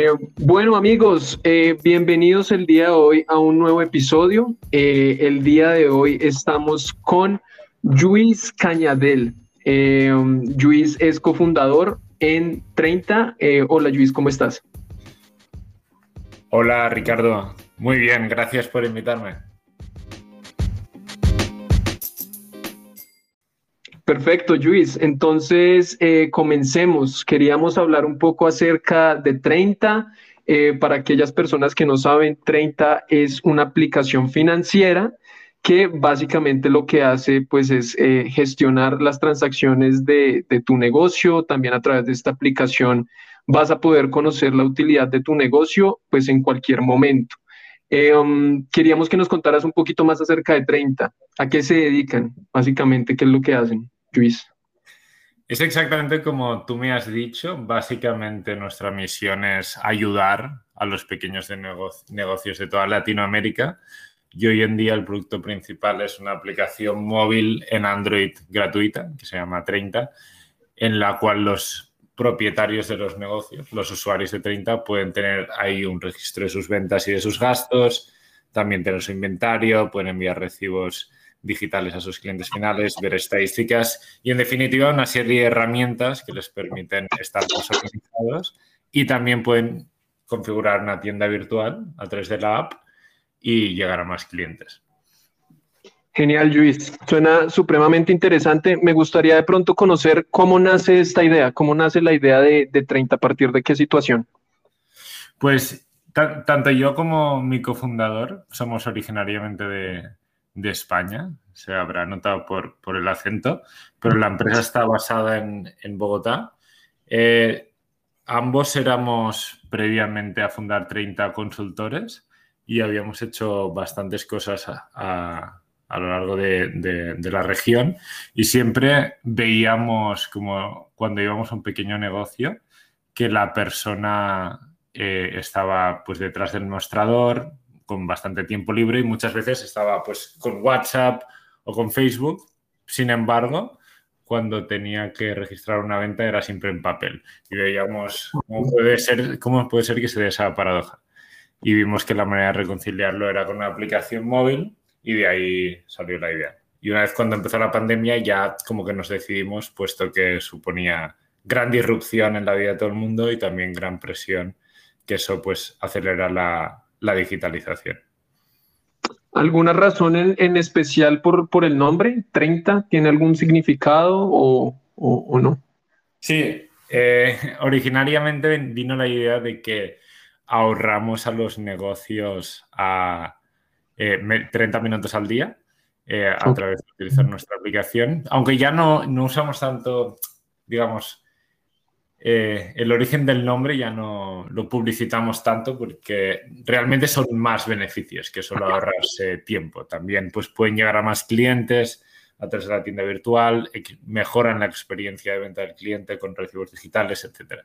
Eh, bueno amigos, eh, bienvenidos el día de hoy a un nuevo episodio. Eh, el día de hoy estamos con Luis Cañadel. Luis es cofundador en 30. hola Luis, ¿cómo estás? Hola Ricardo, muy bien, gracias por invitarme. Perfecto, Luis. Entonces, eh, comencemos. Queríamos hablar un poco acerca de 30. Eh, para aquellas personas que no saben, 30 es una aplicación financiera que básicamente lo que hace pues es eh, gestionar las transacciones de, tu negocio. También a través de esta aplicación vas a poder conocer la utilidad de tu negocio pues en cualquier momento. Um, queríamos que nos contaras un poquito más acerca de 30. ¿A qué se dedican? Básicamente, ¿qué es lo que hacen? Luis. Es exactamente como tú me has dicho. Básicamente nuestra misión es ayudar a los pequeños de negocios de toda Latinoamérica. Y hoy en día el producto principal es una aplicación móvil en Android gratuita que se llama 30, en la cual los propietarios de los negocios, los usuarios de 30, pueden tener ahí un registro de sus ventas y de sus gastos, también tener su inventario, pueden enviar recibos digitales a sus clientes finales, ver estadísticas y, en definitiva, una serie de herramientas que les permiten estar más organizados y también pueden configurar una tienda virtual a través de la app y llegar a más clientes. Genial, Luis. Suena supremamente interesante. Me gustaría de pronto conocer cómo nace esta idea, cómo nace la idea de, 30, a partir de qué situación. Pues tanto yo como mi cofundador somos originariamente de, de España, se habrá notado por, por, el acento, pero la empresa está basada en, en Bogotá. Eh, ambos éramos previamente a fundar 30 consultores y habíamos hecho bastantes cosas a, a, lo largo de, de, de, la región y siempre veíamos como cuando íbamos a un pequeño negocio que la persona eh, estaba pues detrás del mostrador, con bastante tiempo libre y muchas veces estaba pues con WhatsApp o con Facebook. Sin embargo, cuando tenía que registrar una venta era siempre en papel. Y veíamos cómo puede ser, cómo puede ser que se dé esa paradoja. Y vimos que la manera de reconciliarlo era con una aplicación móvil y de ahí salió la idea. Y una vez cuando empezó la pandemia ya como que nos decidimos, puesto que suponía gran disrupción en la vida de todo el mundo y también gran presión, que eso pues acelera la, la digitalización. ¿Alguna razón en, especial por, por, el nombre? ¿30? ¿Tiene algún significado o, no? Sí, eh, originariamente vino la idea de que ahorramos a los negocios a 30 eh, minutos al día eh, a través de utilizar nuestra aplicación, aunque ya no, no usamos tanto, digamos, eh, el origen del nombre ya no lo publicitamos tanto porque realmente son más beneficios que solo ahorrarse tiempo. También pues, pueden llegar a más clientes a través de la tienda virtual, mejoran la experiencia de venta del cliente con recibos digitales, etc.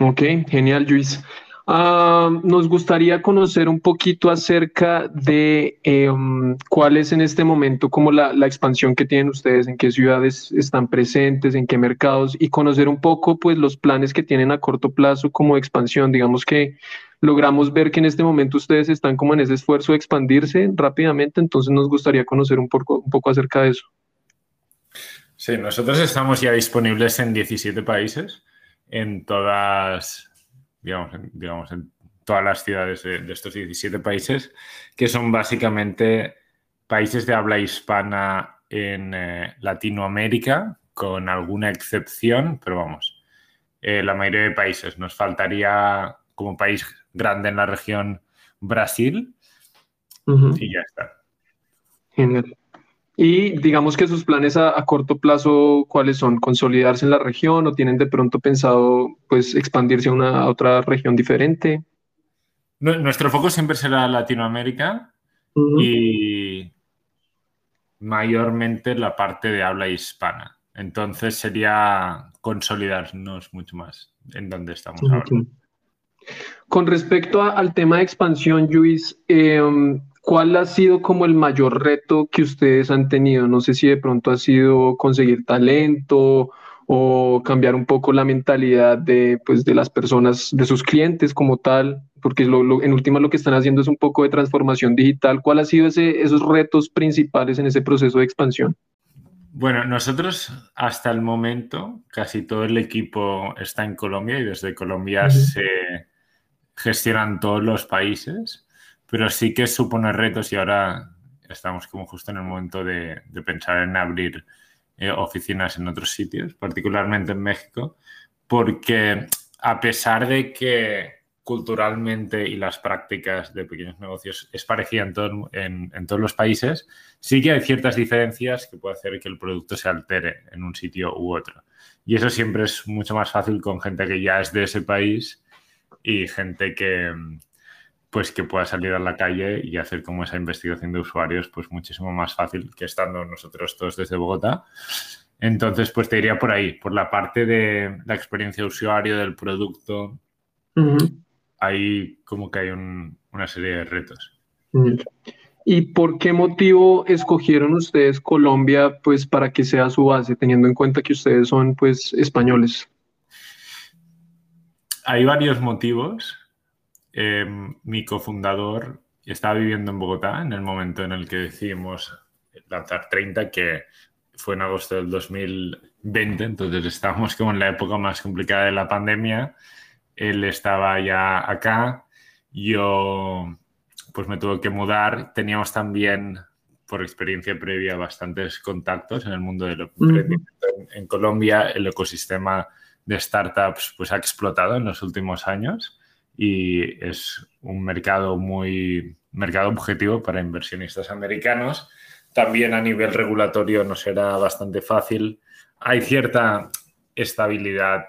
Ok, genial, Luis. Ah, nos gustaría conocer un poquito acerca de em, cuál es en este momento como la, expansión que tienen ustedes, en qué ciudades están presentes, en qué mercados y conocer un poco pues los planes que tienen a corto plazo como expansión. Digamos que logramos ver que en este momento ustedes están como en ese esfuerzo de expandirse rápidamente, entonces nos gustaría conocer un poco, un poco acerca de eso. Sí, nosotros estamos ya disponibles en 17 países, en todas digamos, en, digamos, en todas las ciudades de, estos 17 países, que son básicamente países de habla hispana en eh, Latinoamérica, con alguna excepción, pero vamos, eh, la mayoría de países. Nos faltaría como país grande en la región Brasil y ya está. Genial. Y digamos que sus planes a, corto plazo, ¿cuáles son? ¿Consolidarse en la región o tienen de pronto pensado pues expandirse a una otra región diferente? Nuestro foco siempre será Latinoamérica y mayormente la parte de habla hispana. Entonces sería consolidarnos mucho más en donde estamos ahora. Con respecto al tema de expansión, Luis, eh, ¿Cuál ha sido como el mayor reto que ustedes han tenido? No sé si de pronto ha sido conseguir talento o cambiar un poco la mentalidad de, pues, de las personas, de sus clientes como tal, porque en última lo que están haciendo es un poco de transformación digital. ¿Cuál ha sido ese, esos retos principales en ese proceso de expansión? Bueno, nosotros hasta el momento casi todo el equipo está en Colombia y desde Colombia se gestionan todos los países, pero sí que supone retos y ahora estamos como justo en el momento de, pensar en abrir eh, oficinas en otros sitios, particularmente en México, porque a pesar de que culturalmente y las prácticas de pequeños negocios es parecida en, en, todos los países, sí que hay ciertas diferencias que puede hacer que el producto se altere en un sitio u otro. Y eso siempre es mucho más fácil con gente que ya es de ese país y gente que, pues que pueda salir a la calle y hacer como esa investigación de usuarios pues muchísimo más fácil que estando nosotros todos desde Bogotá. Entonces, pues te diría por ahí, por la parte de la experiencia de usuario del producto, ahí como que hay una serie de retos. ¿Y por qué motivo escogieron ustedes Colombia pues para que sea su base, teniendo en cuenta que ustedes son pues españoles? Hay varios motivos. Em, mi cofundador estaba viviendo en Bogotá en el momento en el que decidimos lanzar 30, que fue en agosto del 2020, entonces estábamos como en la época más complicada de la pandemia. Él estaba ya acá, yo pues me tuve que mudar. Teníamos también, por experiencia previa, bastantes contactos en el mundo del emprendimiento. en Colombia el ecosistema de startups pues, ha explotado en los últimos años y es un mercado muy mercado objetivo para inversionistas americanos. También a nivel regulatorio no será bastante fácil. Hay cierta estabilidad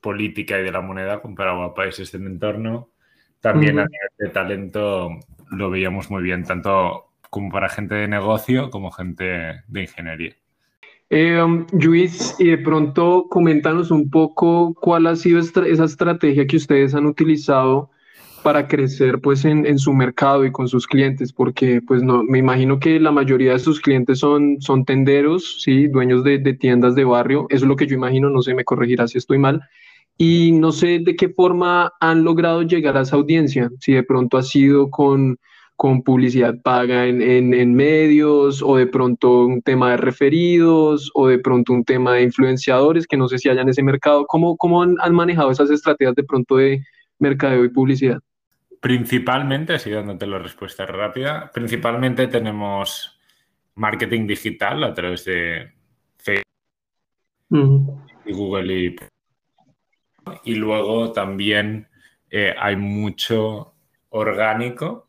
política y de la moneda comparado a países del entorno. También a nivel de talento lo veíamos muy bien, tanto como para gente de negocio como gente de ingeniería. Eh, Luis, y de pronto coméntanos un poco cuál ha sido esa estrategia que ustedes han utilizado para crecer pues en, su mercado y con sus clientes, porque pues no, me imagino que la mayoría de sus clientes son, son tenderos, ¿sí? dueños de, de tiendas de barrio, eso es lo que yo imagino, no sé, me corregirá si estoy mal, y no sé de qué forma han logrado llegar a esa audiencia, si de pronto ha sido con con publicidad paga en, en, medios o de pronto un tema de referidos o de pronto un tema de influenciadores que no sé si hayan en ese mercado. ¿Cómo, cómo han, manejado esas estrategias de pronto de mercadeo y publicidad? Principalmente, así dándote la respuesta rápida, principalmente tenemos marketing digital a través de Facebook y Google y, y luego también eh, hay mucho orgánico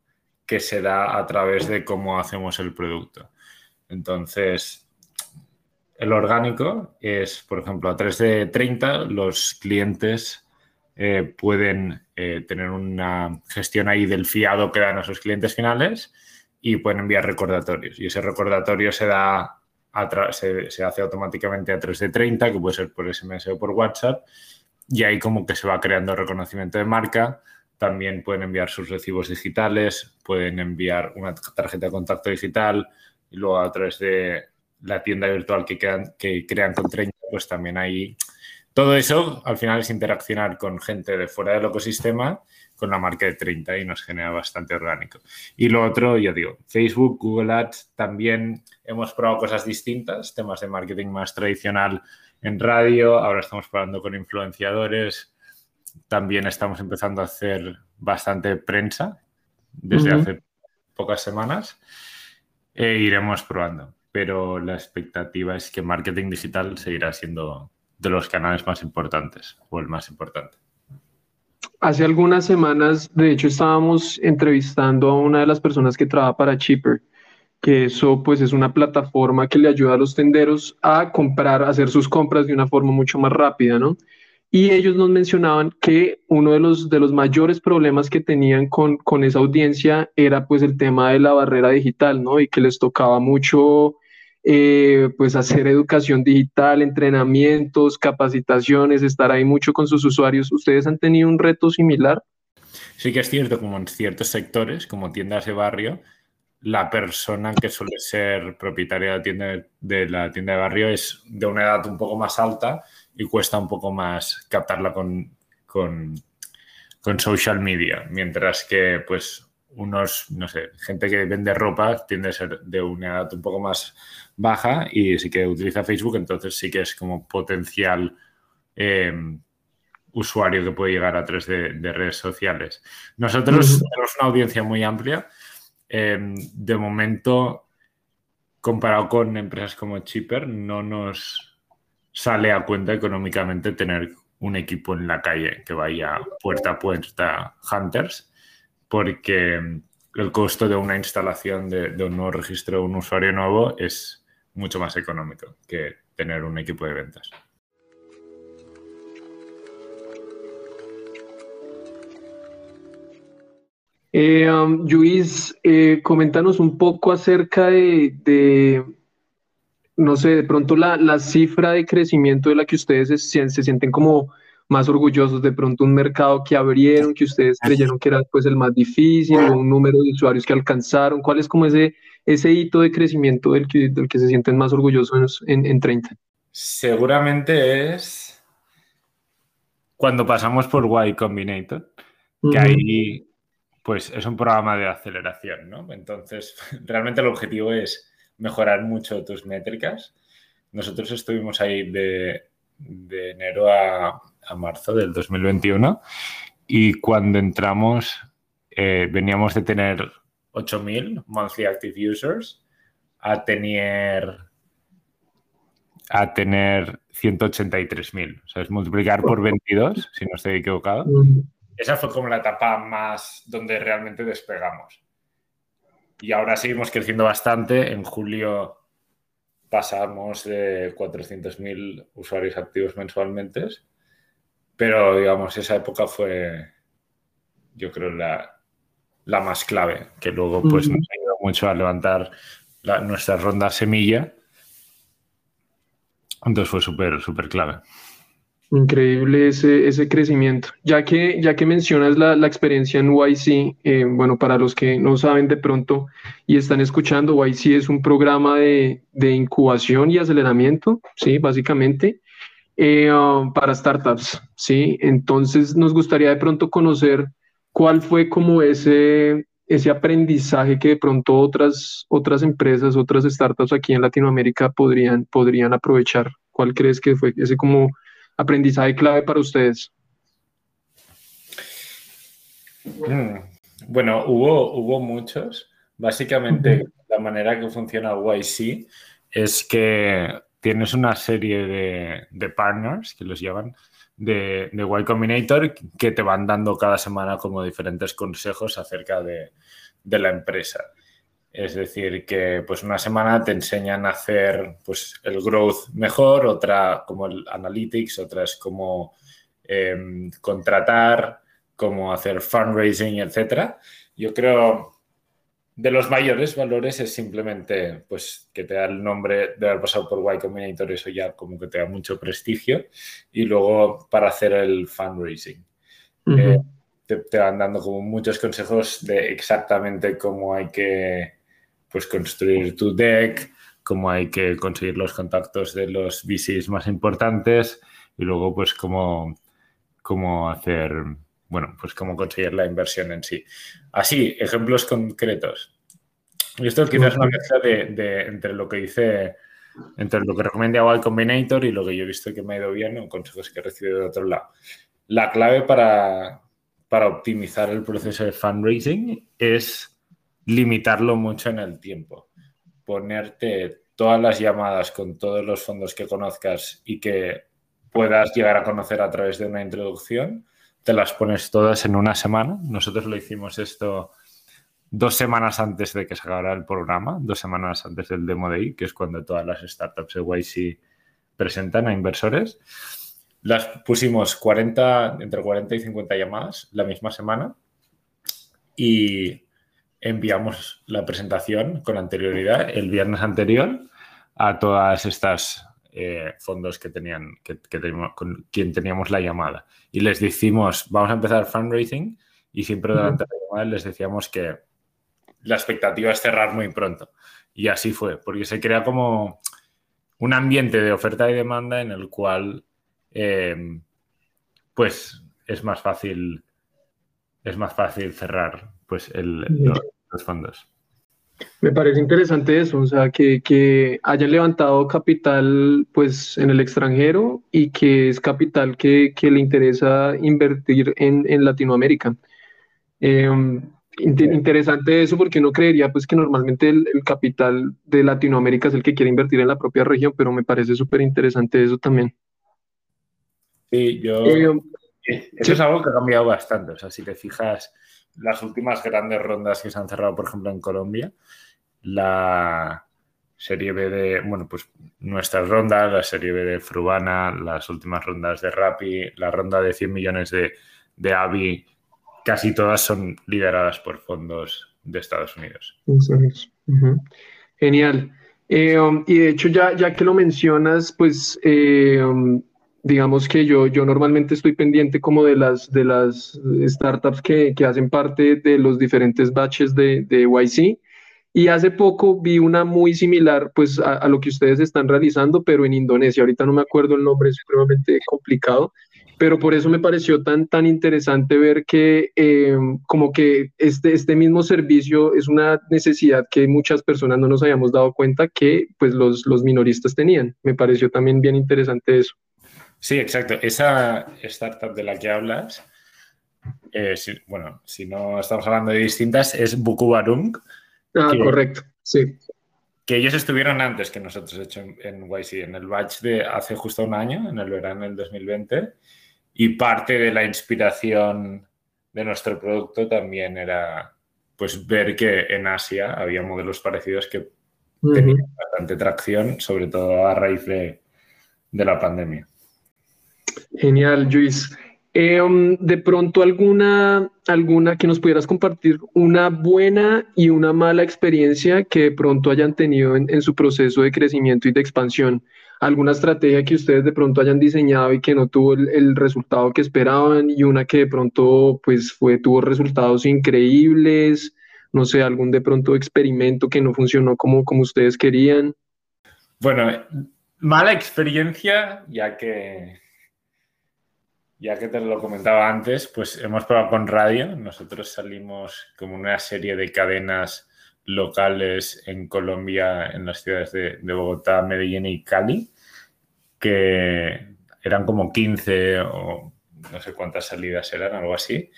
que se da a través de cómo hacemos el producto. Entonces, el orgánico es, por ejemplo, a 3 de 30 los clientes eh, pueden eh, tener una gestión ahí del fiado que dan a sus clientes finales y pueden enviar recordatorios. Y ese recordatorio se da se, se, hace automáticamente a 3 de 30, que puede ser por SMS o por WhatsApp, y ahí como que se va creando reconocimiento de marca también pueden enviar sus recibos digitales, pueden enviar una tarjeta de contacto digital y luego a través de la tienda virtual que, que crean con 30, pues también hay... Todo eso al final es interaccionar con gente de fuera del ecosistema con la marca de 30 y nos genera bastante orgánico. Y lo otro, ya digo, Facebook, Google Ads, también hemos probado cosas distintas, temas de marketing más tradicional en radio, ahora estamos probando con influenciadores, también estamos empezando a hacer bastante prensa desde hace pocas semanas e iremos probando. Pero la expectativa es que marketing digital seguirá siendo de los canales más importantes o el más importante. Hace algunas semanas, de hecho, estábamos entrevistando a una de las personas que trabaja para Cheaper, que eso pues es una plataforma que le ayuda a los tenderos a comprar, a hacer sus compras de una forma mucho más rápida, ¿no? Y ellos nos mencionaban que uno de los, de los mayores problemas que tenían con, con esa audiencia era pues el tema de la barrera digital, ¿no? Y que les tocaba mucho eh, pues hacer educación digital, entrenamientos, capacitaciones, estar ahí mucho con sus usuarios. ¿Ustedes han tenido un reto similar? Sí que es cierto, como en ciertos sectores, como tiendas de barrio, la persona que suele ser propietaria de tienda de, la tienda de barrio es de una edad un poco más alta y cuesta un poco más captarla con, con, con social media, mientras que pues unos, no sé, gente que vende ropa tiende a ser de una edad un poco más baja y sí que utiliza Facebook, entonces sí que es como potencial eh, usuario que puede llegar a través de, redes sociales. Nosotros tenemos una audiencia muy amplia. Eh, de momento, comparado con empresas como Chipper, no nos sale a cuenta económicamente tener un equipo en la calle que vaya puerta a puerta Hunters porque el costo de una instalación de, un nuevo registro, un usuario nuevo, es mucho más económico que tener un equipo de ventas. Eh, um, Luis, eh, un poco acerca de, no sé, de pronto la, cifra de crecimiento de la que ustedes se sienten como más orgullosos de pronto un mercado que abrieron, que ustedes creyeron que era pues el más difícil, o un número de usuarios que alcanzaron? ¿Cuál es como ese, ese hito de crecimiento del que, del que se sienten más orgullosos en, en 30? Seguramente es cuando pasamos por Y Combinator, que ahí pues es un programa de aceleración, ¿no? Entonces, realmente el objetivo es mejorar mucho tus métricas. Nosotros estuvimos ahí de, de enero a, a marzo del 2021 y cuando entramos eh, veníamos de tener 8.000 monthly active users a tener a tener 183.000. O sea, es multiplicar por 22, si no estoy equivocado. Esa fue como la etapa más donde realmente despegamos. Y ahora seguimos creciendo bastante. En julio pasamos de 400.000 usuarios activos mensualmente pero, digamos, esa época fue, yo creo, la, más clave, que luego pues, nos ayudó mucho a levantar nuestra ronda semilla. Entonces fue súper, súper clave. Increíble ese, ese crecimiento. Ya que, ya que mencionas la, experiencia en YC, eh, bueno, para los que no saben de pronto y están escuchando, YC es un programa de, de incubación y aceleramiento, ¿sí? Básicamente. Eh, um, para startups, ¿sí? Entonces nos gustaría de pronto conocer cuál fue como ese, ese aprendizaje que de pronto otras, otras empresas, otras startups aquí en Latinoamérica podrían, podrían aprovechar. ¿Cuál crees que fue ese como aprendizaje clave para ustedes? Mm, bueno, hubo, hubo muchos. Básicamente, la manera que funciona YC es que tienes una serie de, partners que los llevan de, de Y Combinator que te van dando cada semana como diferentes consejos acerca de, la empresa. Es decir, que pues una semana te enseñan a hacer pues el growth mejor, otra como el analytics, otra es como em, contratar, cómo hacer fundraising, etcétera. Yo creo de los mayores valores es simplemente pues, que te da el nombre de haber pasado por Y Combinator, eso ya como que te da mucho prestigio. Y luego para hacer el fundraising. Eh, te, van dando como muchos consejos de exactamente cómo hay que pues, construir tu deck, cómo hay que conseguir los contactos de los VCs más importantes y luego pues cómo, cómo hacer bueno, pues cómo conseguir la inversión en sí. Así, ejemplos concretos. Y esto quizás es una mezcla de, entre lo que dice, entre lo que recomienda Y Combinator y lo que yo he visto que me ha ido bien o consejos que he recibido de otro lado. La clave para, para optimizar el proceso de fundraising es limitarlo mucho en el tiempo. Ponerte todas las llamadas con todos los fondos que conozcas y que puedas llegar a conocer a través de una introducción te las pones todas en una semana. Nosotros lo hicimos esto dos semanas antes de que se acabara el programa, dos semanas antes del Demo Day, que es cuando todas las startups de YC presentan a inversores. Las pusimos 40, entre 40 y 50 llamadas la misma semana y enviamos la presentación con anterioridad el viernes anterior a todas estas eh, fondos que tenían, que, teníamos, con quien teníamos la llamada. Y les decimos, vamos a empezar fundraising y siempre durante la llamada les decíamos que la expectativa es cerrar muy pronto. Y así fue, porque se crea como un ambiente de oferta y demanda en el cual eh, pues es más fácil es más fácil cerrar pues los, fondos. Me parece interesante eso, o sea, que, hayan levantado capital pues en el extranjero y que es capital que, le interesa invertir en, Latinoamérica. Em, interesante eso porque uno creería pues que normalmente el, capital de Latinoamérica es el que quiere invertir en la propia región, pero me parece súper interesante eso también. Sí, yo... Eh, eso es algo que ha cambiado bastante. O sea, si te fijas, las últimas grandes rondas que se han cerrado, por ejemplo, en Colombia, la serie B de, bueno, pues nuestras rondas, la serie B de Frubana, las últimas rondas de Rappi, la ronda de 100 millones de, de AVI, casi todas son lideradas por fondos de Estados Unidos. Genial. Eh, um, y de hecho, ya, ya que lo mencionas, pues eh, um, digamos que yo, yo normalmente estoy pendiente como de las, de las startups que, que hacen parte de los diferentes batches de, de, YC. Y hace poco vi una muy similar pues a, lo que ustedes están realizando, pero en Indonesia. Ahorita no me acuerdo el nombre, es supremamente complicado, pero por eso me pareció tan, tan interesante ver que em, como que este, este mismo servicio es una necesidad que muchas personas no nos habíamos dado cuenta que pues los, los minoristas tenían. Me pareció también bien interesante eso. Sí, exacto. Esa startup de la que hablas, eh, bueno, si no estamos hablando de distintas, es Bukubarung. Ah, correcto, sí. Que ellos estuvieron antes que nosotros, hecho, en, en YC, en el batch de hace justo un año, en el verano del 2020. Y parte de la inspiración de nuestro producto también era pues ver que en Asia había modelos parecidos que tenían bastante tracción, sobre todo a raíz de la pandemia. Genial, Luis. Eh, um, de pronto alguna, alguna que nos pudieras compartir, una buena y una mala experiencia que de pronto hayan tenido en, su proceso de crecimiento y de expansión. Alguna estrategia que ustedes de pronto hayan diseñado y que no tuvo el, resultado que esperaban y una que de pronto pues fue, tuvo resultados increíbles. No sé, algún de pronto experimento que no funcionó como, como ustedes querían. Bueno, mala experiencia, ya que ya que te lo comentaba antes, pues hemos probado con radio. Nosotros salimos como una serie de cadenas locales en Colombia, en las ciudades de, Bogotá, Medellín y Cali, que eran como 15 o no sé cuántas salidas eran, algo así,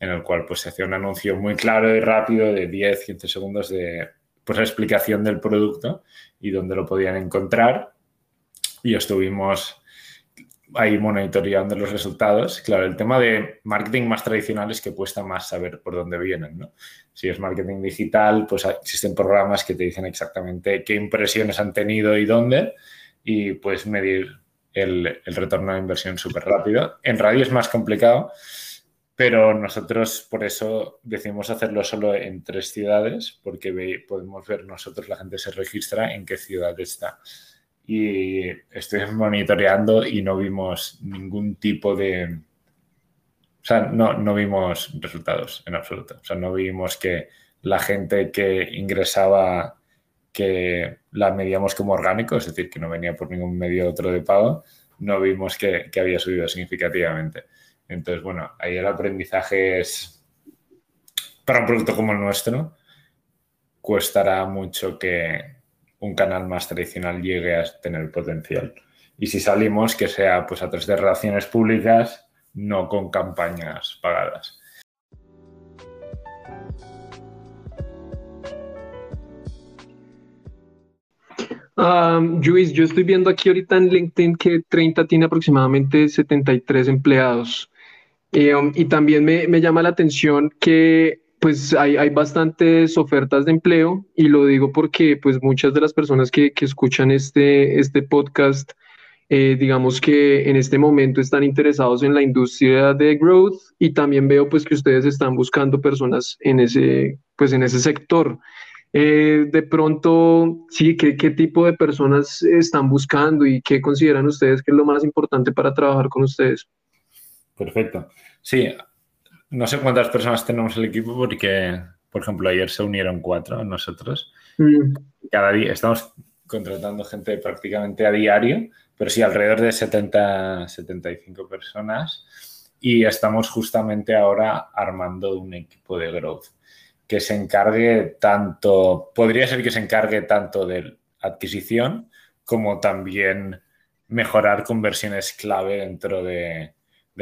en el cual pues se hacía un anuncio muy claro y rápido de 10, 15 segundos de pues, la explicación del producto y dónde lo podían encontrar. Y estuvimos ahí monitoreando los resultados. Claro, el tema de marketing más tradicional es que cuesta más saber por dónde vienen, ¿no? Si es marketing digital, pues existen programas que te dicen exactamente qué impresiones han tenido y dónde y puedes medir el, retorno de inversión súper rápido. En radio es más complicado, pero nosotros por eso decidimos hacerlo solo en tres ciudades, porque podemos ver nosotros, la gente se registra en qué ciudad está y estuvimos monitoreando y no vimos ningún tipo de... O sea, no, no vimos resultados en absoluto. O sea, no vimos que la gente que ingresaba, que la medíamos como orgánico, es decir, que no venía por ningún medio otro de pago, no vimos que, que había subido significativamente. Entonces, bueno, ahí el aprendizaje es, para un producto como el nuestro, costará mucho que, un canal más tradicional llegue a tener potencial. Y si salimos, que sea pues a través de relaciones públicas, no con campañas pagadas. Um, Luis, yo estoy viendo aquí ahorita en LinkedIn que 30 tiene aproximadamente 73 empleados. Eh, um, y también me, me, llama la atención que pues hay, hay, bastantes ofertas de empleo y lo digo porque pues muchas de las personas que, que escuchan este, este podcast, eh, digamos que en este momento están interesados en la industria de growth y también veo pues que ustedes están buscando personas en ese, pues en ese sector. Eh, de pronto, sí, ¿qué, ¿qué tipo de personas están buscando y qué consideran ustedes que es lo más importante para trabajar con ustedes? Perfecto. Sí, no sé cuántas personas tenemos el equipo porque Por ejemplo, ayer se unieron cuatro nosotros. Mm. Cada día estamos contratando gente prácticamente a diario, pero sí alrededor de 70, 75 personas. Y estamos justamente ahora armando un equipo de growth que se encargue tanto, podría ser que se encargue tanto de adquisición como también mejorar conversiones clave dentro de,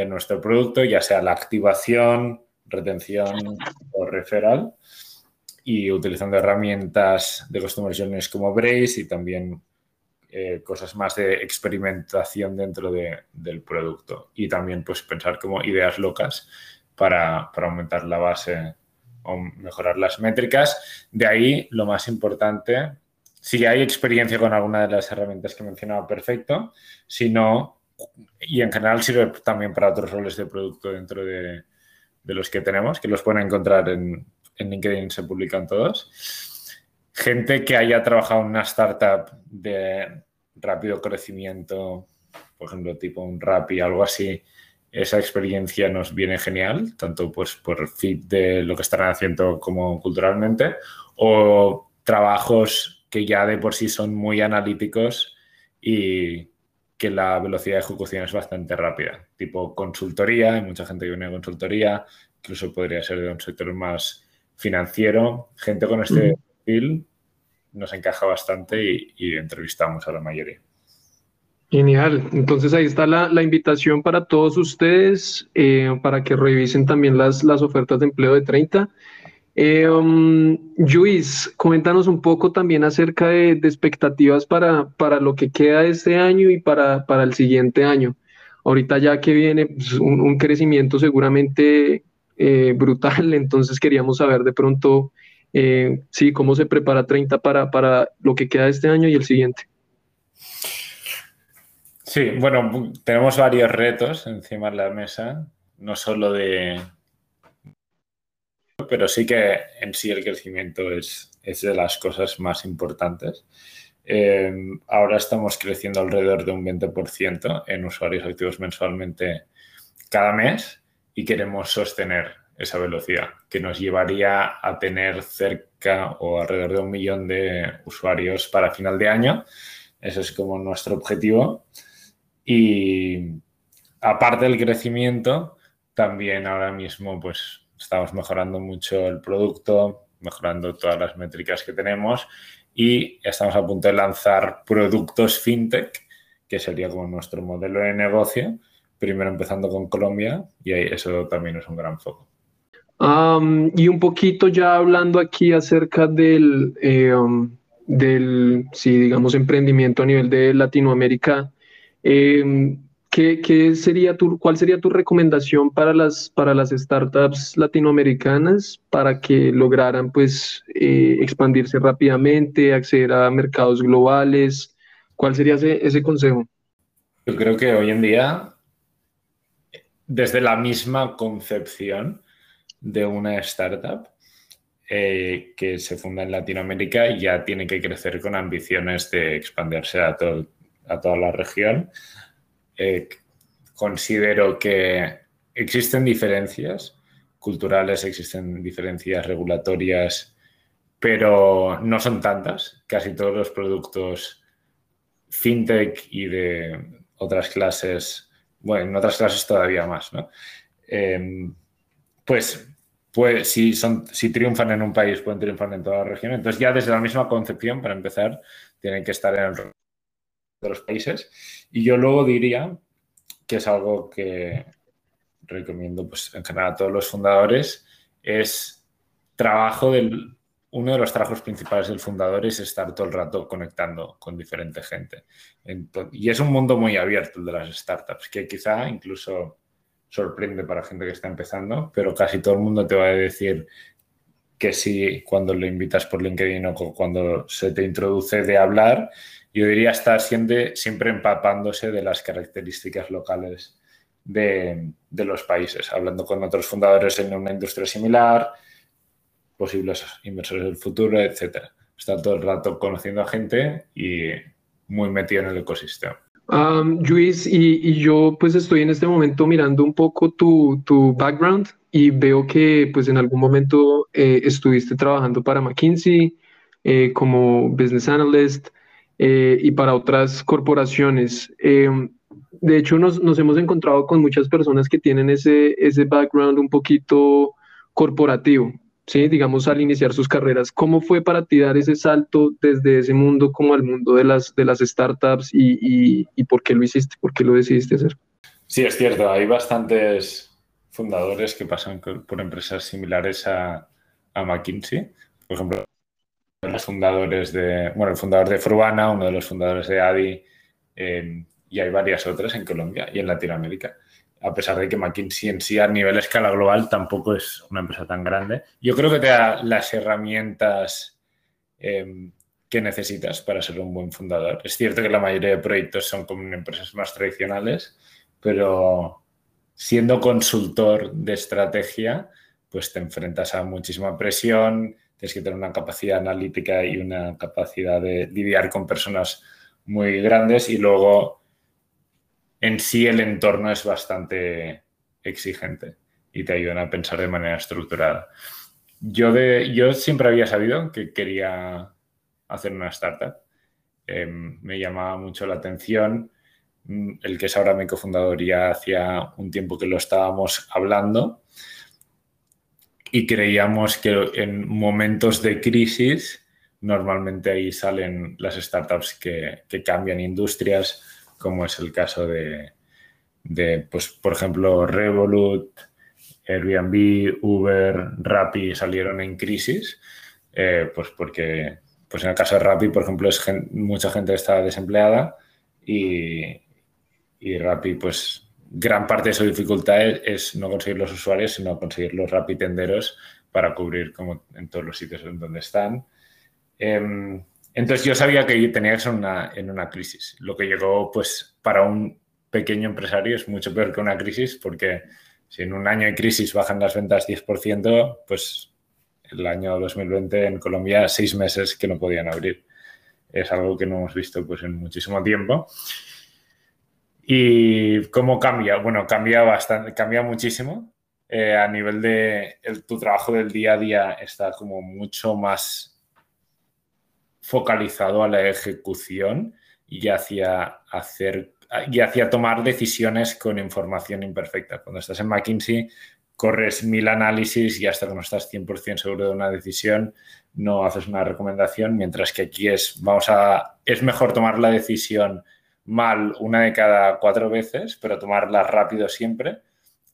nuestro producto, ya sea la activación, retención o referral, y utilizando herramientas de customer como Brace y también eh, cosas más de experimentación dentro del producto. Y también pues pensar como ideas locas para, para aumentar la base o mejorar las métricas. De ahí, lo más importante, si hay experiencia con alguna de las herramientas que he mencionado, perfecto. Si no, y en general sirve también para otros roles de producto dentro de, los que tenemos, que los pueden encontrar en, en LinkedIn, se publican todos. Gente que haya trabajado en una startup de rápido crecimiento, por ejemplo, tipo un Rappi, algo así, esa experiencia nos viene genial, tanto pues por fit de lo que están haciendo como culturalmente, o trabajos que ya de por sí son muy analíticos y que la velocidad de ejecución es bastante rápida, tipo consultoría, hay mucha gente que viene de consultoría, incluso podría ser de un sector más financiero, gente con este perfil nos encaja bastante y entrevistamos a la mayoría. Genial. Entonces ahí está la, invitación para todos ustedes eh, para que revisen también las, las ofertas de empleo de 30. Eh, um, Luis, coméntanos un poco también acerca de, expectativas para, para, lo que queda este año y para, para el siguiente año. Ahorita ya que viene pues, un, crecimiento seguramente eh, brutal, entonces queríamos saber de pronto, eh, sí, cómo se prepara 30 para, para lo que queda este año y el siguiente. Sí, bueno, tenemos varios retos encima de la mesa, no solo de... Pero sí que en sí el crecimiento es, es de las cosas más importantes. Eh, ahora estamos creciendo alrededor de un 20% en usuarios activos mensualmente cada mes y queremos sostener esa velocidad, que nos llevaría a tener cerca o alrededor de un millón de usuarios para final de año. Ese es como nuestro objetivo. Y aparte del crecimiento, también ahora mismo pues estamos mejorando mucho el producto, mejorando todas las métricas que tenemos y estamos a punto de lanzar productos fintech, que sería como nuestro modelo de negocio, primero empezando con Colombia y eso también es un gran foco. y un poquito ya hablando aquí acerca del, eh, del, sí, digamos, emprendimiento a nivel de Latinoamérica, Em, ¿qué, sería tu, ¿Cuál sería tu recomendación para las, para las startups latinoamericanas para que lograran pues, eh, expandirse rápidamente, acceder a mercados globales? ¿Cuál sería ese, consejo? Yo creo que hoy en día, desde la misma concepción de una startup, eh, que se funda en Latinoamérica ya tiene que crecer con ambiciones de expandirse a todo, a toda la región. Eh, considero que existen diferencias culturales, existen diferencias regulatorias, pero no son tantas. Casi todos los productos fintech y de otras clases, bueno, en otras clases todavía más, ¿no? Em, pues, pues si, triunfan en un país, pueden triunfar en toda la región. Entonces ya desde la misma concepción, para empezar, tienen que estar en el de los países. Y yo luego diría que es algo que recomiendo pues, en general a todos los fundadores, es trabajo del... Uno de los trabajos principales del fundador es estar todo el rato conectando con diferente gente. y es un mundo muy abierto el de las startups, que quizá incluso sorprende para gente que está empezando, pero casi todo el mundo te va a decir que sí cuando le invitas por LinkedIn o cuando se te introduce de hablar yo diría estar siempre, siempre empapándose de las características locales de, los países, hablando con otros fundadores en una industria similar, posibles inversores del futuro, etc. Está todo el rato conociendo a gente y muy metido en el ecosistema. Um, Luis, y, yo pues estoy en este momento mirando un poco tu, tu background y veo que pues en algún momento eh, estuviste trabajando para McKinsey eh, como business analyst y para otras corporaciones. de hecho, nos, nos, hemos encontrado con muchas personas que tienen ese, ese background un poquito corporativo, ¿sí? digamos, al iniciar sus carreras. ¿Cómo fue para ti dar ese salto desde ese mundo como al mundo de las, de las startups y, y, por qué lo hiciste, por qué lo decidiste hacer? Sí, es cierto, hay bastantes fundadores que pasan por empresas similares a, a McKinsey. Por ejemplo, los fundadores de, bueno, el fundador de Fruana, uno de los fundadores de ADI, eh, y hay varias otras en Colombia y en Latinoamérica a pesar de que McKinsey en sí a nivel escala global tampoco es una empresa tan grande. Yo creo que te da las herramientas em, que necesitas para ser un buen fundador. Es cierto que la mayoría de proyectos son como empresas más tradicionales, pero siendo consultor de estrategia, pues te enfrentas a muchísima presión, tienes que tener una capacidad analítica y una capacidad de lidiar con personas muy grandes y luego en sí el entorno es bastante exigente y te ayudan a pensar de manera estructurada. Yo, de, yo siempre había sabido que quería hacer una startup. Em, me llamaba mucho la atención mm, el que es ahora mi cofundador ya hacía un tiempo que lo estábamos hablando y creíamos que en momentos de crisis normalmente ahí salen las startups que, que cambian industrias, como es el caso de, pues, por ejemplo, Revolut, Airbnb, Uber, Rappi salieron en crisis, eh, pues porque, pues en el caso de Rappi, por ejemplo, es mucha gente está desempleada y, y Rappi, pues gran parte de su dificultad es, no conseguir los usuarios, sino conseguir los Rappi tenderos para cubrir como en todos los sitios en donde están. Em, entonces yo sabía que tenía que ser en una crisis. Lo que llegó, pues, para un pequeño empresario es mucho peor que una crisis, porque si en un año de crisis bajan las ventas 10%, pues el año 2020 en Colombia, seis meses que no podían abrir. Es algo que no hemos visto pues, en muchísimo tiempo. ¿Y cómo cambia? Bueno, cambia bastante, cambia muchísimo. Eh, a nivel de tu trabajo del día a día está como mucho más focalizado a la ejecución y hacia hacer y hacia tomar decisiones con información imperfecta. Cuando estás en McKinsey, corres mil análisis y hasta que no estás 100% seguro de una decisión, no haces una recomendación, mientras que aquí es, vamos a, es mejor tomar la decisión mal una de cada cuatro veces, pero tomarla rápido siempre,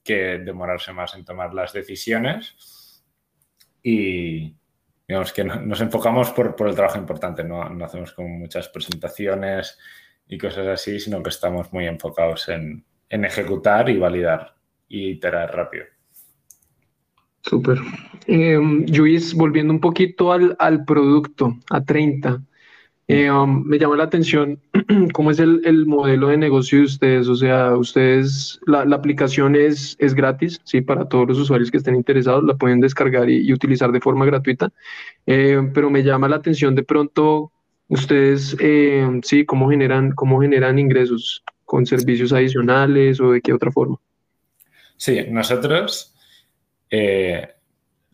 que demorarse más en tomar las decisiones. Y, digamos que nos enfocamos por, el trabajo importante, no, hacemos como muchas presentaciones y cosas así, sino que estamos muy enfocados en, ejecutar y validar y iterar rápido. Súper. Eh, Luis, volviendo un poquito al, al producto, a 30. Eh, um, me llama la atención cómo es el, modelo de negocio de ustedes. O sea, ustedes, la, aplicación es, es gratis, ¿sí? Para todos los usuarios que estén interesados, la pueden descargar y, utilizar de forma gratuita. Eh, pero me llama la atención de pronto ustedes, eh, sí, cómo generan, cómo generan ingresos con servicios adicionales o de qué otra forma. Sí, nosotros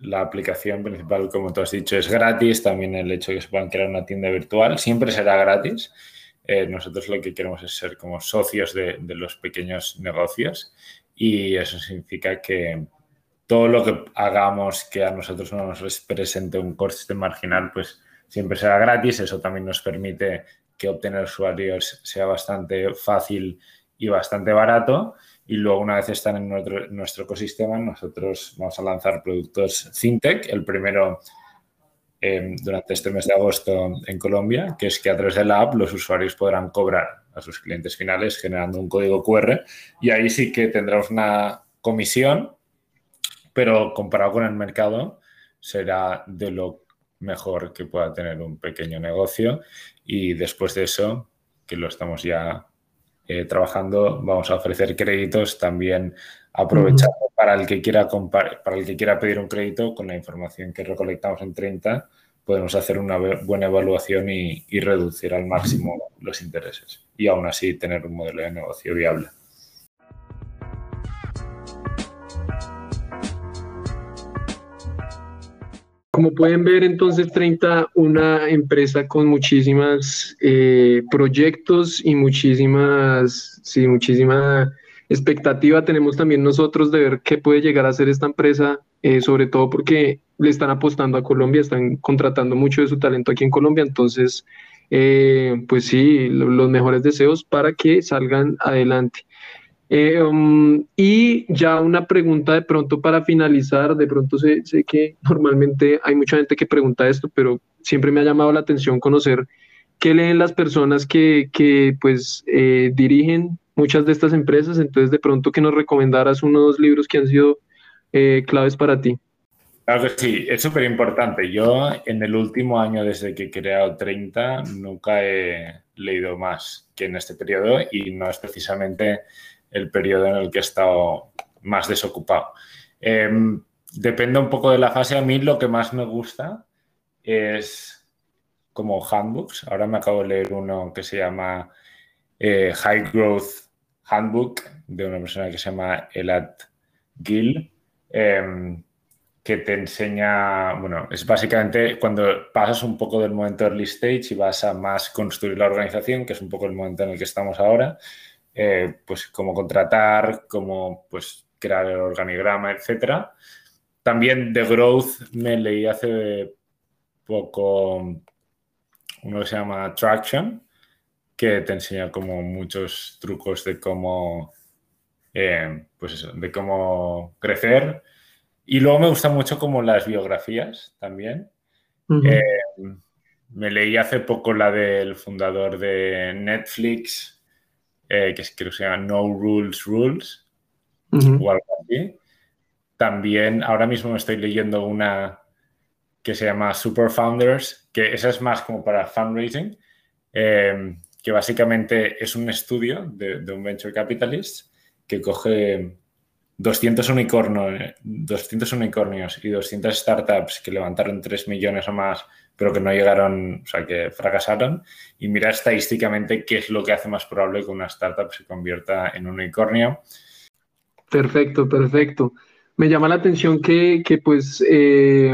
la aplicación principal, como tú has dicho, es gratis. También el hecho de que se puedan crear una tienda virtual siempre será gratis. Eh, nosotros lo que queremos es ser como socios de, los pequeños negocios y eso significa que todo lo que hagamos que a nosotros no nos presente un coste marginal, pues siempre será gratis. Eso también nos permite que obtener usuarios sea bastante fácil y bastante barato. Y luego, una vez están en nuestro, ecosistema, nosotros vamos a lanzar productos FinTech. El primero em, durante este mes de agosto en Colombia, que es que a través de la app los usuarios podrán cobrar a sus clientes finales generando un código QR. Y ahí sí que tendremos una comisión, pero comparado con el mercado, será de lo mejor que pueda tener un pequeño negocio. Y después de eso, que lo estamos ya eh, trabajando, vamos a ofrecer créditos también aprovechando para el que quiera para el que quiera pedir un crédito con la información que recolectamos en 30 podemos hacer una buena evaluación y, y reducir al máximo los intereses y aún así tener un modelo de negocio viable. Como pueden ver, entonces 30, una empresa con muchísimas eh, proyectos y muchísimas, sí, muchísima expectativa tenemos también nosotros de ver qué puede llegar a ser esta empresa, eh, sobre todo porque le están apostando a Colombia, están contratando mucho de su talento aquí en Colombia, entonces, eh, pues sí, los mejores deseos para que salgan adelante. Eh, um, y ya una pregunta de pronto para finalizar, de pronto sé, sé, que normalmente hay mucha gente que pregunta esto, pero siempre me ha llamado la atención conocer qué leen las personas que, que pues eh, dirigen muchas de estas empresas, entonces de pronto que nos recomendaras unos libros que han sido eh, claves para ti. Claro que sí, es súper importante. Yo en el último año desde que he creado 30 nunca he leído más que en este periodo y no es precisamente el periodo en el que he estado más desocupado. Em, depende un poco de la fase. A mí lo que más me gusta es como handbooks. Ahora me acabo de leer uno que se llama eh, High Growth Handbook de una persona que se llama Elat Gill, em, que te enseña, bueno, es básicamente cuando pasas un poco del momento early stage y vas a más construir la organización, que es un poco el momento en el que estamos ahora, eh, pues cómo contratar, cómo pues crear el organigrama, etcétera. También de Growth me leí hace poco uno que se llama Traction, que te enseña como muchos trucos de cómo, eh, pues de cómo crecer. Y luego me gusta mucho como las biografías también. Eh, me leí hace poco la del fundador de Netflix, eh, que creo que se llama No Rules Rules o algo así. También ahora mismo me estoy leyendo una que se llama Super Founders, que esa es más como para fundraising, eh, que básicamente es un estudio de, de, un venture capitalist que coge 200, unicornio, 200 unicornios y 200 startups que levantaron 3 millones o más pero que no llegaron, o sea, que fracasaron, y mirar estadísticamente qué es lo que hace más probable que una startup se convierta en un unicornio. Perfecto, perfecto. Me llama la atención que, que pues, eh,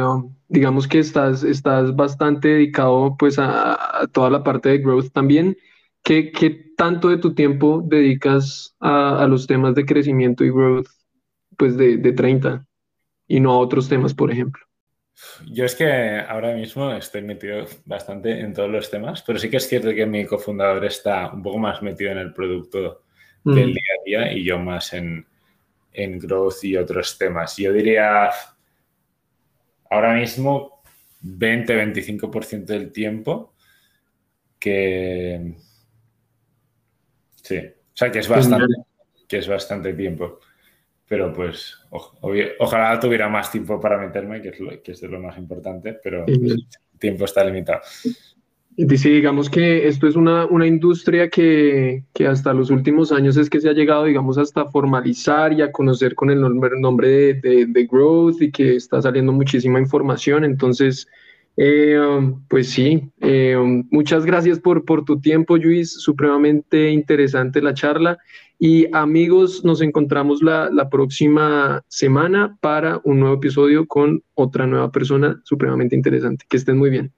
digamos que estás, estás bastante dedicado pues a, toda la parte de growth también. ¿Qué, ¿Qué, tanto de tu tiempo dedicas a, los temas de crecimiento y growth pues de, de 30 y no a otros temas, por ejemplo? Yo es que ahora mismo estoy metido bastante en todos los temas, pero sí que es cierto que mi cofundador está un poco más metido en el producto del mm. día a día y yo más en, en growth y otros temas. Yo diría ahora mismo 20-25% del tiempo que... Sí, o sea que es bastante, que es bastante tiempo pero pues ojalá tuviera más tiempo para meterme, que es lo, que es lo más importante, pero el tiempo está limitado. Y sí, digamos que esto es una, una industria que, que, hasta los últimos años es que se ha llegado, digamos, hasta formalizar y a conocer con el nombre, nombre de, de, de Growth y que está saliendo muchísima información. Entonces, eh, pues sí, eh, muchas gracias por, por tu tiempo, Luis. Supremamente interesante la charla. Y amigos, nos encontramos la, próxima semana para un nuevo episodio con otra nueva persona supremamente interesante. Que estén muy bien.